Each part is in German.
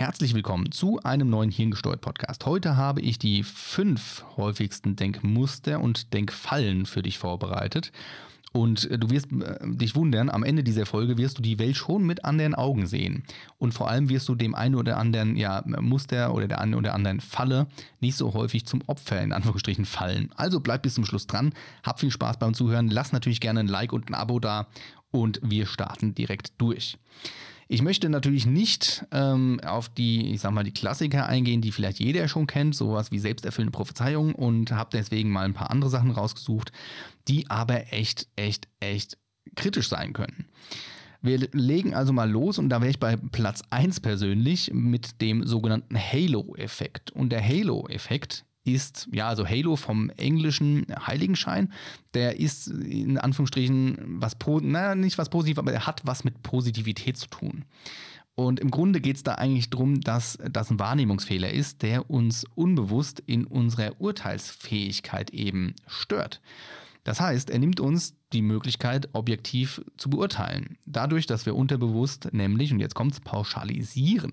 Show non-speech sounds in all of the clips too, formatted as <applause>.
Herzlich willkommen zu einem neuen Hirngesteuert Podcast. Heute habe ich die fünf häufigsten Denkmuster und Denkfallen für dich vorbereitet. Und du wirst äh, dich wundern, am Ende dieser Folge wirst du die Welt schon mit anderen Augen sehen. Und vor allem wirst du dem einen oder anderen ja, Muster oder der einen oder anderen Falle nicht so häufig zum Opfer in Anführungsstrichen fallen. Also bleib bis zum Schluss dran, hab viel Spaß beim Zuhören, lass natürlich gerne ein Like und ein Abo da und wir starten direkt durch. Ich möchte natürlich nicht ähm, auf die, ich sag mal, die Klassiker eingehen, die vielleicht jeder schon kennt, sowas wie selbsterfüllende Prophezeiung und habe deswegen mal ein paar andere Sachen rausgesucht, die aber echt, echt, echt kritisch sein können. Wir legen also mal los und da wäre ich bei Platz 1 persönlich mit dem sogenannten Halo-Effekt. Und der Halo-Effekt ist, ja, also Halo vom englischen Heiligenschein, der ist in Anführungsstrichen was, naja, nicht was positiv, aber er hat was mit Positivität zu tun. Und im Grunde geht es da eigentlich darum, dass das ein Wahrnehmungsfehler ist, der uns unbewusst in unserer Urteilsfähigkeit eben stört. Das heißt, er nimmt uns die Möglichkeit, objektiv zu beurteilen. Dadurch, dass wir unterbewusst nämlich, und jetzt kommt es, pauschalisieren.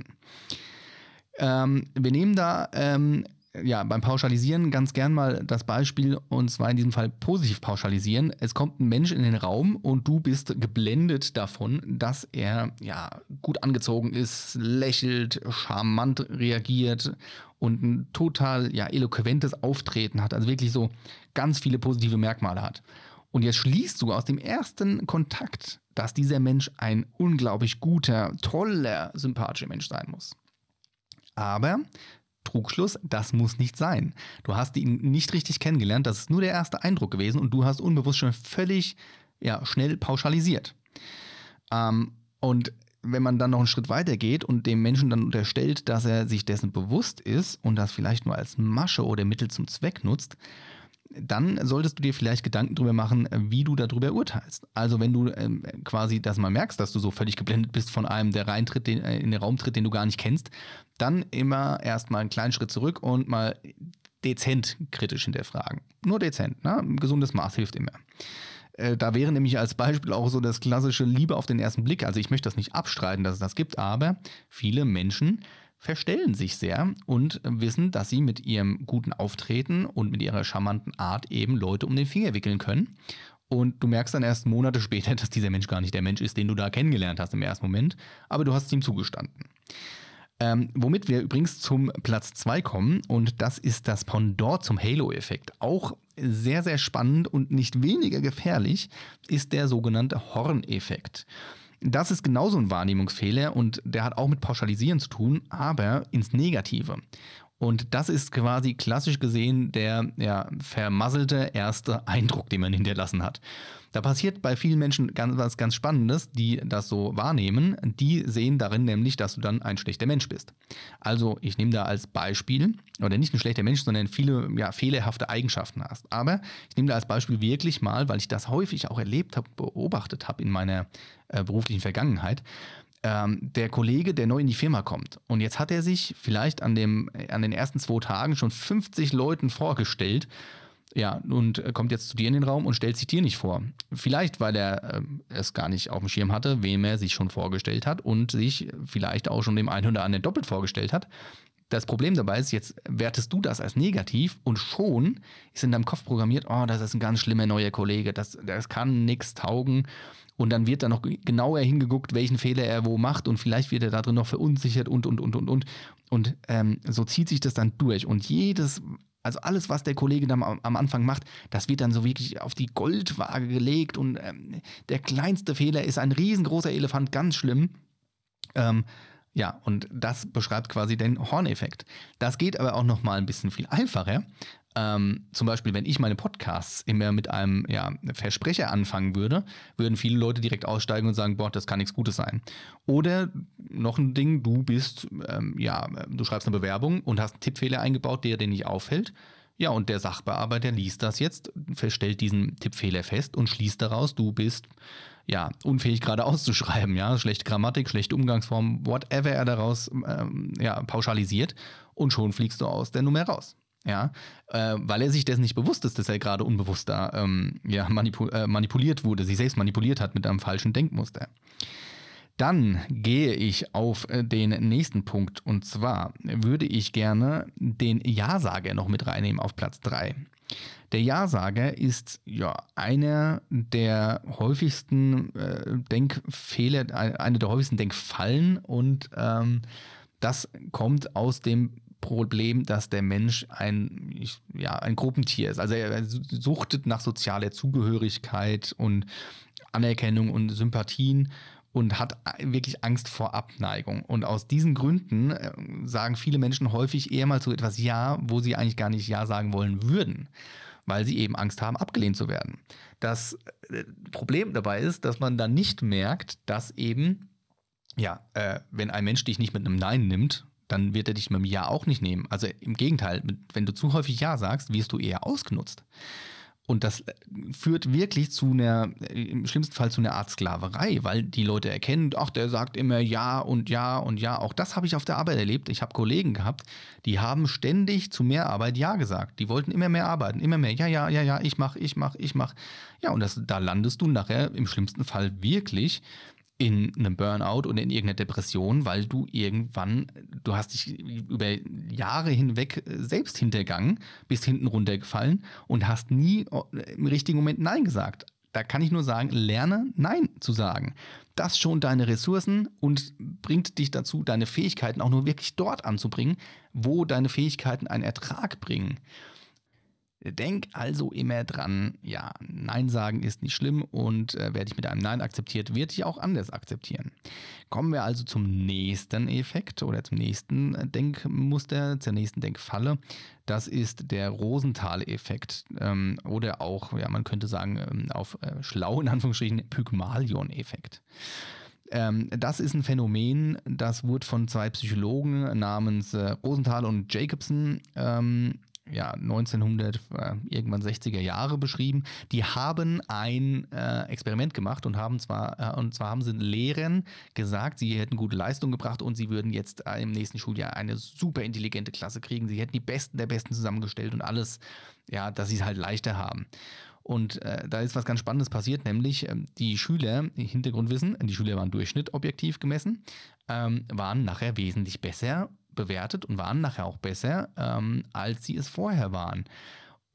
Ähm, wir nehmen da ähm, ja, beim Pauschalisieren ganz gern mal das Beispiel, und zwar in diesem Fall positiv pauschalisieren. Es kommt ein Mensch in den Raum und du bist geblendet davon, dass er ja gut angezogen ist, lächelt, charmant reagiert und ein total ja, eloquentes Auftreten hat, also wirklich so ganz viele positive Merkmale hat. Und jetzt schließt du aus dem ersten Kontakt, dass dieser Mensch ein unglaublich guter, toller, sympathischer Mensch sein muss. Aber Trugschluss, das muss nicht sein. Du hast ihn nicht richtig kennengelernt, das ist nur der erste Eindruck gewesen und du hast unbewusst schon völlig ja, schnell pauschalisiert. Ähm, und wenn man dann noch einen Schritt weiter geht und dem Menschen dann unterstellt, dass er sich dessen bewusst ist und das vielleicht nur als Masche oder Mittel zum Zweck nutzt, dann solltest du dir vielleicht Gedanken darüber machen, wie du darüber urteilst. Also wenn du ähm, quasi das mal merkst, dass du so völlig geblendet bist von einem, der reintritt, den, äh, in den Raum tritt, den du gar nicht kennst, dann immer erstmal einen kleinen Schritt zurück und mal dezent kritisch hinterfragen. Nur dezent, ne? Ein gesundes Maß hilft immer. Äh, da wäre nämlich als Beispiel auch so das klassische Liebe auf den ersten Blick. Also ich möchte das nicht abstreiten, dass es das gibt, aber viele Menschen verstellen sich sehr und wissen, dass sie mit ihrem guten Auftreten und mit ihrer charmanten Art eben Leute um den Finger wickeln können. Und du merkst dann erst Monate später, dass dieser Mensch gar nicht der Mensch ist, den du da kennengelernt hast im ersten Moment, aber du hast es ihm zugestanden. Ähm, womit wir übrigens zum Platz 2 kommen und das ist das Pendant zum Halo-Effekt. Auch sehr, sehr spannend und nicht weniger gefährlich ist der sogenannte Horn-Effekt. Das ist genauso ein Wahrnehmungsfehler und der hat auch mit Pauschalisieren zu tun, aber ins Negative. Und das ist quasi klassisch gesehen der ja, vermasselte erste Eindruck, den man hinterlassen hat. Da passiert bei vielen Menschen ganz, was ganz Spannendes, die das so wahrnehmen. Die sehen darin nämlich, dass du dann ein schlechter Mensch bist. Also ich nehme da als Beispiel, oder nicht ein schlechter Mensch, sondern viele ja, fehlerhafte Eigenschaften hast. Aber ich nehme da als Beispiel wirklich mal, weil ich das häufig auch erlebt habe, beobachtet habe in meiner äh, beruflichen Vergangenheit, ähm, der Kollege, der neu in die Firma kommt. Und jetzt hat er sich vielleicht an, dem, an den ersten zwei Tagen schon 50 Leuten vorgestellt. Ja, und kommt jetzt zu dir in den Raum und stellt sich dir nicht vor. Vielleicht, weil er äh, es gar nicht auf dem Schirm hatte, wem er sich schon vorgestellt hat und sich vielleicht auch schon dem einen oder anderen doppelt vorgestellt hat. Das Problem dabei ist, jetzt wertest du das als negativ und schon ist in deinem Kopf programmiert, oh, das ist ein ganz schlimmer neuer Kollege, das, das kann nichts taugen. Und dann wird da noch genauer hingeguckt, welchen Fehler er wo macht und vielleicht wird er da drin noch verunsichert und, und, und, und, und. Und ähm, so zieht sich das dann durch. Und jedes, also alles, was der Kollege dann am, Anfang macht, das wird dann so wirklich auf die Goldwaage gelegt und ähm, der kleinste Fehler ist ein riesengroßer Elefant, ganz schlimm. Ähm, ja, und das beschreibt quasi den Horneffekt. Das geht aber auch noch mal ein bisschen viel einfacher. Ähm, zum Beispiel, wenn ich meine Podcasts immer mit einem ja, Versprecher anfangen würde, würden viele Leute direkt aussteigen und sagen, boah, das kann nichts Gutes sein. Oder noch ein Ding, du bist, ähm, ja, du schreibst eine Bewerbung und hast einen Tippfehler eingebaut, der dir nicht auffällt. Ja, und der Sachbearbeiter liest das jetzt, stellt diesen Tippfehler fest und schließt daraus, du bist ja unfähig gerade <laughs> auszuschreiben, ja, schlechte Grammatik, schlechte Umgangsform, whatever er daraus ähm, ja, pauschalisiert und schon fliegst du aus der Nummer raus ja, äh, weil er sich dessen nicht bewusst ist, dass er gerade unbewusst da ähm, ja, manipul äh, manipuliert wurde, sich selbst manipuliert hat mit einem falschen Denkmuster. Dann gehe ich auf äh, den nächsten Punkt und zwar würde ich gerne den Ja-Sager noch mit reinnehmen auf Platz 3. Der Ja-Sager ist ja einer der häufigsten äh, Denkfehler, eine der häufigsten Denkfallen und ähm, das kommt aus dem Problem, dass der Mensch ein, ja, ein Gruppentier ist. Also er suchtet nach sozialer Zugehörigkeit und Anerkennung und Sympathien und hat wirklich Angst vor Abneigung. Und aus diesen Gründen äh, sagen viele Menschen häufig eher mal zu etwas Ja, wo sie eigentlich gar nicht Ja sagen wollen würden, weil sie eben Angst haben, abgelehnt zu werden. Das äh, Problem dabei ist, dass man dann nicht merkt, dass eben, ja, äh, wenn ein Mensch dich nicht mit einem Nein nimmt, dann wird er dich mit einem Ja auch nicht nehmen. Also im Gegenteil, wenn du zu häufig Ja sagst, wirst du eher ausgenutzt. Und das äh, führt wirklich zu einer, äh, im schlimmsten Fall zu einer Art Sklaverei, weil die Leute erkennen, ach, der sagt immer Ja und Ja und Ja. Auch das habe ich auf der Arbeit erlebt. Ich habe Kollegen gehabt, die haben ständig zu mehr Arbeit Ja gesagt. Die wollten immer mehr arbeiten, immer mehr. Ja, ja, ja, ja, ich mach, ich mach, ich mach. Ja, und das, da landest du nachher im schlimmsten Fall wirklich in einem Burnout oder in irgendeiner Depression, weil du irgendwann, du hast dich über Jahre hinweg selbst hintergangen, bist hinten runtergefallen und hast nie im richtigen Moment Nein gesagt. Da kann ich nur sagen, lerne Nein zu sagen. Das schont deine Ressourcen und bringt dich dazu, deine Fähigkeiten auch nur wirklich dort anzubringen, wo deine Fähigkeiten einen Ertrag bringen. Denk also immer dran, ja, Nein sagen ist nicht schlimm und äh, wer dich mit einem Nein akzeptiert, wird dich auch anders akzeptieren. Kommen wir also zum nächsten Effekt oder zum nächsten äh, Denkmuster, zur nächsten Denkfalle. Das ist der Rosenthal-Effekt ähm, oder auch, ja, man könnte sagen, ähm, auf äh, schlau in Anführungsstrichen, Pygmalion-Effekt. Ähm, das ist ein Phänomen, das wurde von zwei Psychologen namens äh, Rosenthal und Jacobson ähm, ja, 1900, äh, irgendwann 60er Jahre beschrieben. Die haben ein äh, Experiment gemacht und haben zwar, äh, und zwar haben sie Lehrern gesagt, sie hätten gute Leistung gebracht und sie würden jetzt äh, im nächsten Schuljahr eine super intelligente Klasse kriegen. Sie hätten die Besten der Besten zusammengestellt und alles, ja, dass sie es halt leichter haben. Und äh, da ist was ganz Spannendes passiert, nämlich ähm, die Schüler, Hintergrundwissen, die Schüler waren Durchschnitt objektiv gemessen, ähm, waren nachher wesentlich besser bewertet und waren nachher auch besser, ähm, als sie es vorher waren.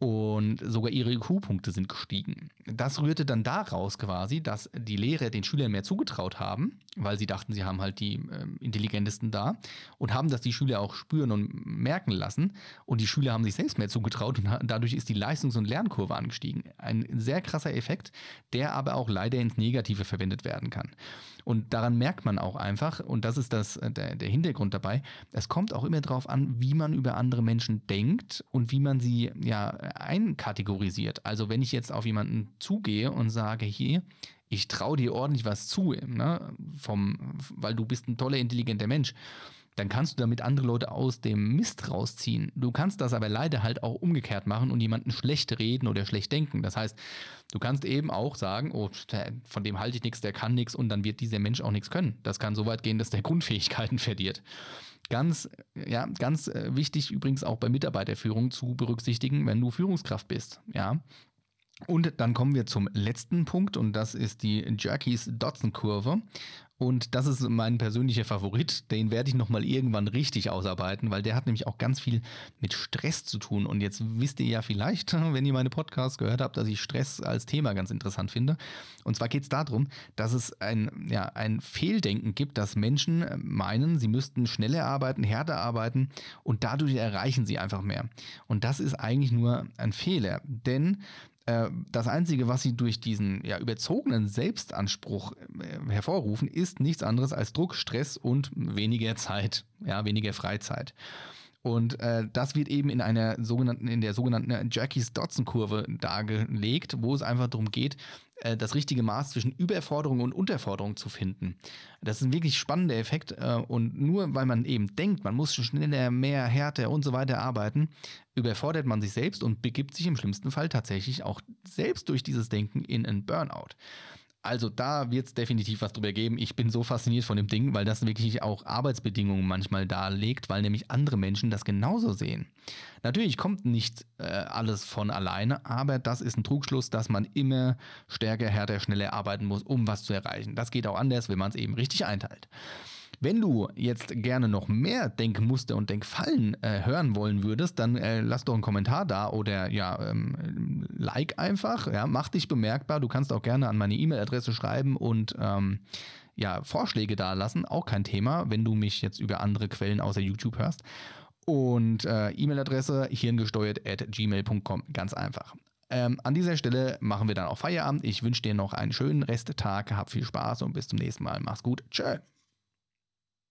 Und sogar ihre IQ-Punkte sind gestiegen. Das rührte dann daraus quasi, dass die Lehrer den Schülern mehr zugetraut haben, weil sie dachten, sie haben halt die äh, intelligentesten da und haben das die Schüler auch spüren und merken lassen. Und die Schüler haben sich selbst mehr zugetraut und <laughs> dadurch ist die Leistungs- und Lernkurve angestiegen. Ein sehr krasser Effekt, der aber auch leider ins Negative verwendet werden kann. Und daran merkt man auch einfach, und das ist das, äh, der, der Hintergrund dabei, es kommt auch immer darauf an, wie man über andere Menschen denkt und wie man sie ja einkategorisiert. Also wenn ich jetzt auf jemanden zugehe und sage, hier, ich traue dir ordentlich was zu, ne, vom, weil du bist ein toller, intelligenter Mensch dann kannst du damit andere Leute aus dem Mist rausziehen. Du kannst das aber leider halt auch umgekehrt machen und jemanden schlecht reden oder schlecht denken. Das heißt, du kannst eben auch sagen, oh, von dem halte ich nichts, der kann nichts und dann wird dieser Mensch auch nichts können. Das kann so weit gehen, dass der <laughs> Grundfähigkeiten verliert. Ganz, ja, ganz äh, wichtig übrigens auch bei Mitarbeiterführung zu berücksichtigen, wenn du Führungskraft bist. Ja, und dann kommen wir zum letzten Punkt und das ist die Jerkys-Dodson-Kurve. Und das ist mein persönlicher Favorit. Den werde ich nochmal irgendwann richtig ausarbeiten, weil der hat nämlich auch ganz viel mit Stress zu tun. Und jetzt wisst ihr ja vielleicht, <laughs> wenn ihr meine Podcasts gehört habt, dass ich Stress als Thema ganz interessant finde. Und zwar geht es darum, dass es ein, ja, ein Fehldenken gibt, dass Menschen meinen, sie müssten schneller arbeiten, härter arbeiten und dadurch erreichen sie einfach mehr. Und das ist eigentlich nur ein Fehler. Denn das Einzige, was sie durch diesen ja, überzogenen Selbstanspruch äh, hervorrufen, ist nichts anderes als Druck, Stress und weniger Zeit, ja, weniger Freizeit. Und äh, das wird eben in einer sogenannten, in der sogenannten Jackies Dodson-Kurve dargelegt, wo es einfach darum geht, äh, das richtige Maß zwischen Überforderung und Unterforderung zu finden. Das ist ein wirklich spannender Effekt. Äh, und nur weil man eben denkt, man muss schneller, mehr, härter und so weiter arbeiten, überfordert man sich selbst und begibt sich im schlimmsten Fall tatsächlich auch selbst durch dieses Denken in einen Burnout. Also da wird es definitiv was drüber geben. Ich bin so fasziniert von dem Ding, weil das wirklich auch Arbeitsbedingungen manchmal darlegt, weil nämlich andere Menschen das genauso sehen. Natürlich kommt nicht äh, alles von alleine, aber das ist ein Trugschluss, dass man immer stärker, härter, schneller arbeiten muss, um was zu erreichen. Das geht auch anders, wenn man es eben richtig einteilt. Wenn du jetzt gerne noch mehr Denkmuster und Denkfallen äh, hören wollen würdest, dann äh, lass doch einen Kommentar da oder ja, ähm, like einfach. Ja, mach dich bemerkbar. Du kannst auch gerne an meine E-Mail-Adresse schreiben und ähm, ja, Vorschläge da lassen. Auch kein Thema, wenn du mich jetzt über andere Quellen außer YouTube hörst. Und äh, E-Mail-Adresse hirngesteuert at gmail.com. Ganz einfach. Ähm, an dieser Stelle machen wir dann auch Feierabend. Ich wünsche dir noch einen schönen Resttag. Hab viel Spaß und bis zum nächsten Mal. Mach's gut. Tschö.